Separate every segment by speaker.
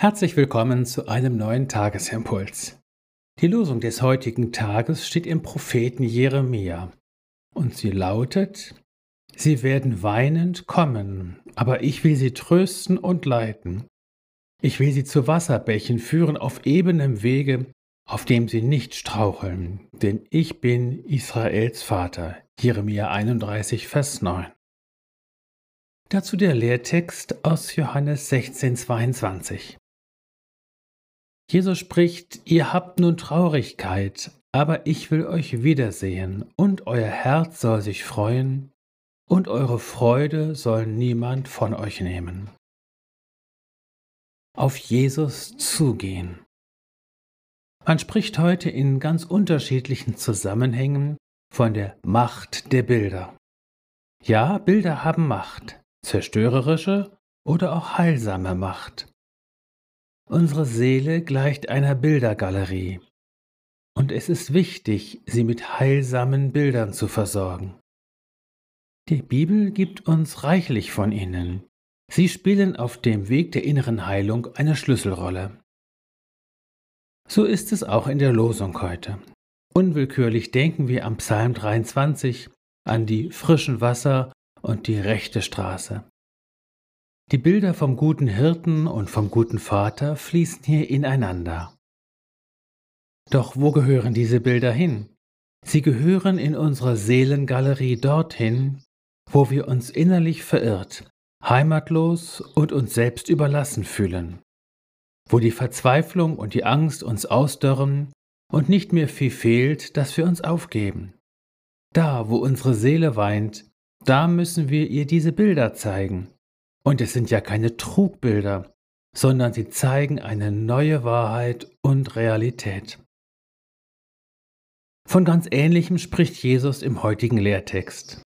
Speaker 1: Herzlich willkommen zu einem neuen Tagesimpuls. Die Losung des heutigen Tages steht im Propheten Jeremia und sie lautet: Sie werden weinend kommen, aber ich will sie trösten und leiten. Ich will sie zu Wasserbächen führen auf ebenem Wege, auf dem sie nicht straucheln, denn ich bin Israels Vater. Jeremia 31, Vers 9. Dazu der Lehrtext aus Johannes 16, 22. Jesus spricht, ihr habt nun Traurigkeit, aber ich will euch wiedersehen, und euer Herz soll sich freuen, und eure Freude soll niemand von euch nehmen. Auf Jesus zugehen. Man spricht heute in ganz unterschiedlichen Zusammenhängen von der Macht der Bilder. Ja, Bilder haben Macht, zerstörerische oder auch heilsame Macht. Unsere Seele gleicht einer Bildergalerie, und es ist wichtig, sie mit heilsamen Bildern zu versorgen. Die Bibel gibt uns reichlich von ihnen. Sie spielen auf dem Weg der inneren Heilung eine Schlüsselrolle. So ist es auch in der Losung heute. Unwillkürlich denken wir am Psalm 23 an die frischen Wasser und die rechte Straße. Die Bilder vom guten Hirten und vom guten Vater fließen hier ineinander. Doch wo gehören diese Bilder hin? Sie gehören in unsere Seelengalerie dorthin, wo wir uns innerlich verirrt, heimatlos und uns selbst überlassen fühlen, wo die Verzweiflung und die Angst uns ausdörren und nicht mehr viel fehlt, dass wir uns aufgeben. Da, wo unsere Seele weint, da müssen wir ihr diese Bilder zeigen, und es sind ja keine Trugbilder, sondern sie zeigen eine neue Wahrheit und Realität. Von ganz Ähnlichem spricht Jesus im heutigen Lehrtext.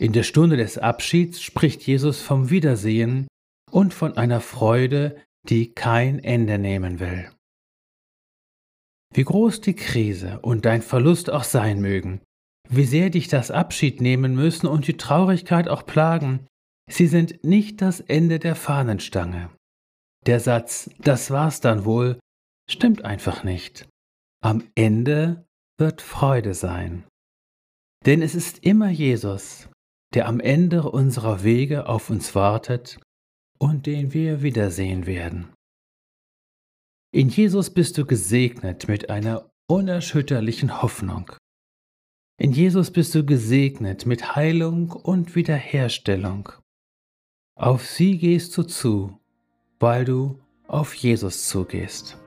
Speaker 1: In der Stunde des Abschieds spricht Jesus vom Wiedersehen und von einer Freude, die kein Ende nehmen will. Wie groß die Krise und dein Verlust auch sein mögen, wie sehr dich das Abschied nehmen müssen und die Traurigkeit auch plagen, Sie sind nicht das Ende der Fahnenstange. Der Satz, das war's dann wohl, stimmt einfach nicht. Am Ende wird Freude sein. Denn es ist immer Jesus, der am Ende unserer Wege auf uns wartet und den wir wiedersehen werden. In Jesus bist du gesegnet mit einer unerschütterlichen Hoffnung. In Jesus bist du gesegnet mit Heilung und Wiederherstellung. Auf sie gehst du zu, weil du auf Jesus zugehst.